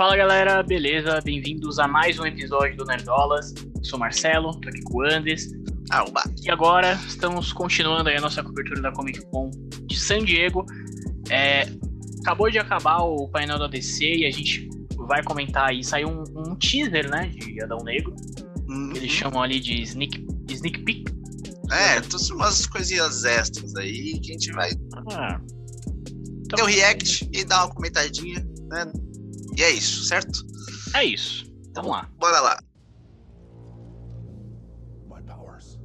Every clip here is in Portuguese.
Fala galera, beleza? Bem-vindos a mais um episódio do Nerdolas. Sou Marcelo, tô aqui com o Andes. Oba. E agora estamos continuando aí a nossa cobertura da Comic Con de San Diego. É, acabou de acabar o painel da DC e a gente vai comentar aí. Saiu um, um teaser, né, de Adão Negro. Uhum. Eles chamam ali de sneak, sneak peek. É, trouxe umas coisinhas extras aí que a gente vai Ah, então, ter um react e dar uma comentadinha, né? E é isso, certo? é isso. Vamos lá. Bora lá. My powers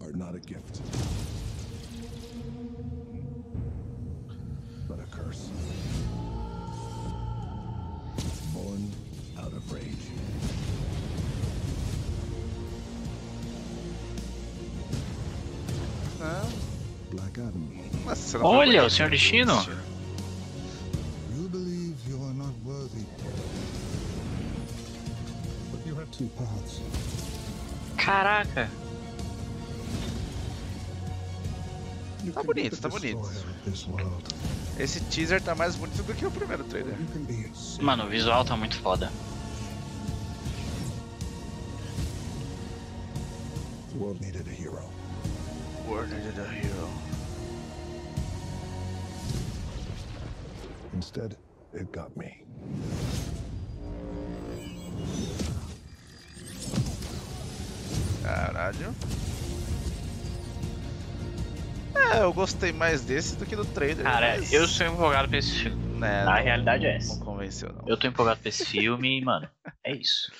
are not a gift, but a curse. Born out of rage. Black Adam, Nossa, Olha, o Senhor Destino. Paths. Caraca. Tá bonito, the tá bonito. Esse teaser tá mais bonito do que o primeiro trailer. Mano, o visual tá muito foda. The world needed a hero. World needed a hero. Instead, it got me. Caralho. É, eu gostei mais desse do que do trailer. Cara, mas, eu sou empolgado pra esse filme. Né, A não- realidade é essa. Não convenceu, não. Eu tô empolgado pra esse filme e, mano, é isso.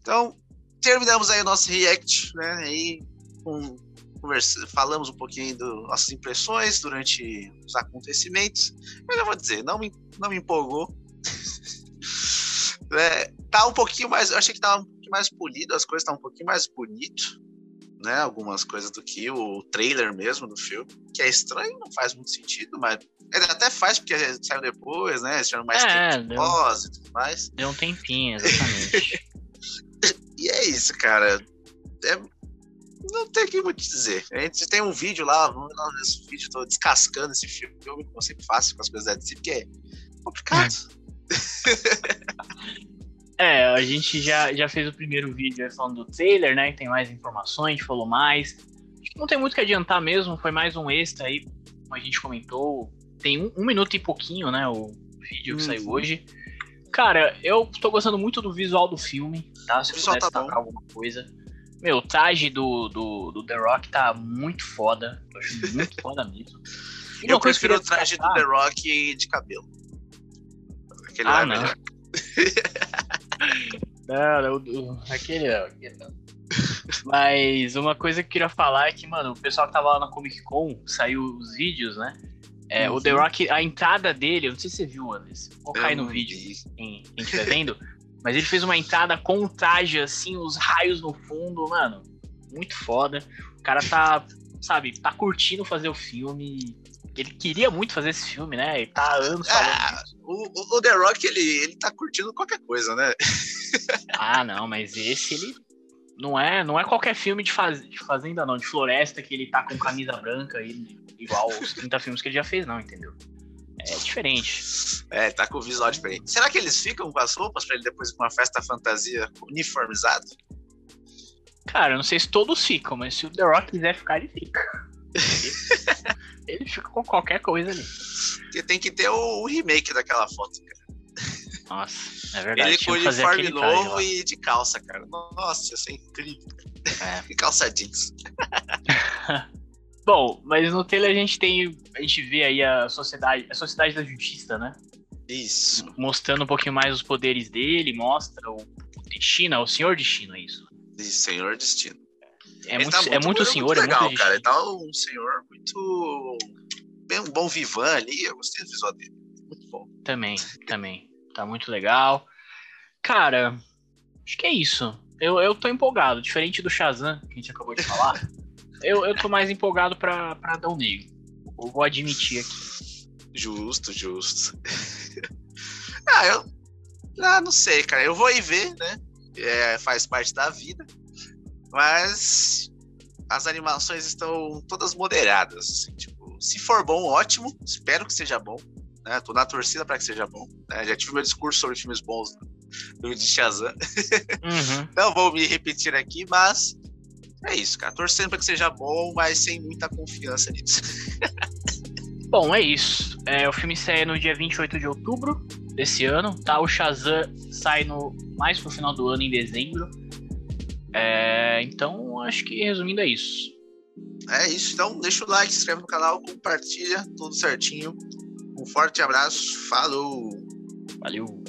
Então, terminamos aí o nosso react, né? Aí com, conversa, falamos um pouquinho das nossas impressões durante os acontecimentos. Mas eu vou dizer, não me, não me empolgou. É, tá um pouquinho mais. Eu achei que tava um pouquinho mais polido, as coisas tá um pouquinho mais bonito. Né, algumas coisas do que o trailer mesmo do filme, que é estranho, não faz muito sentido, mas até faz porque saiu depois, né? Eles tiveram mais É, tempo de deu. pós e tudo mais. Deu um tempinho, exatamente. E é isso, cara. É- Não tem o que muito dizer. A gente tem um vídeo lá, vamos lá nesse vídeo, tô descascando esse filme, como eu sempre faço com as coisas da DC, porque é complicado. é, a gente já, já fez o primeiro vídeo aí falando do trailer, né? Que tem mais informações, falou mais. Acho que não tem muito o que adiantar mesmo, foi mais um extra aí, como a gente comentou. Tem um, um minuto e pouquinho, né? O vídeo que Uhum. saiu hoje. Cara, eu tô gostando muito do visual do filme, tá? Se eu puder tá destacar alguma coisa. Meu, o traje do, do, do The Rock tá muito foda. Tô achando muito foda mesmo. E Eu que prefiro eu o traje do The Rock de cabelo. Aquele Ah, lá é não. melhor. Não, não, não, aquele não, aquele não. Mas uma coisa que eu queria falar é que, mano, o pessoal que tava lá na Comic Con, saiu os vídeos, né? É, O The Uhum. Rock, a entrada dele, eu não sei se você viu, Anderson. Vou Eu no vídeo, quem, quem estiver vendo. Mas ele fez uma entrada com o traje, assim, os raios no fundo, mano. Muito foda. O cara tá, sabe, tá curtindo fazer o filme. Ele queria muito fazer esse filme, né? Ele tá anos falando Ah, disso. o, o- o The Rock, ele, ele tá curtindo qualquer coisa, né? Ah, não, mas esse ele não é, não é qualquer filme de, faz, de fazenda não, de floresta que ele tá com camisa branca ele, igual os 30 filmes que ele já fez, não, entendeu? É diferente. É, tá com o visual diferente. Será que eles ficam com as roupas pra ele depois ir pra uma festa fantasia uniformizado? Cara, eu não sei se todos ficam, mas se o The Rock quiser ficar, ele fica. ele fica com qualquer coisa ali. Porque tem que ter o, o remake daquela foto, cara. Nossa, é verdade. Ele com uniforme novo e de calça, cara. Nossa, isso é incrível. É. E calça jeans. Bom, mas no trailer a gente tem. A gente vê aí a sociedade. A sociedade da justiça, né? Isso. mostrando um pouquinho mais os poderes dele, mostra o destino, o senhor destino, é isso. De Senhor Destino. É Ele muito, tá é muito senhor, é legal, muito cara. Ele tá um senhor muito. Bem, um bom vivan ali. Eu gostei do visual dele. Muito bom. Também, também. Tá muito legal. Cara, acho que é isso. Eu, eu tô empolgado, diferente do Shazam, que a gente acabou de falar. eu, eu tô mais empolgado pra, pra Adão Negro. Eu vou admitir aqui. Justo, justo. ah, eu. Ah, não sei, cara. Eu vou ir ver, né? É, faz parte da vida. Mas as animações estão todas moderadas. assim, tipo, se for bom, ótimo. Espero que seja bom. Né? Tô na torcida para que seja bom. Né? Já tive meu discurso sobre filmes bons do de Shazam. Uhum. Não vou me repetir aqui, mas é isso, cara. Torcendo para que seja bom, mas sem muita confiança nisso. Bom, é isso. É, o filme sai no dia 28 de outubro desse ano, tá? O Shazam sai no, mais pro final do ano, em dezembro. É, então, acho que resumindo é isso. É isso, então deixa o like, se inscreve no canal, compartilha, tudo certinho. Um forte abraço, falou! Valeu!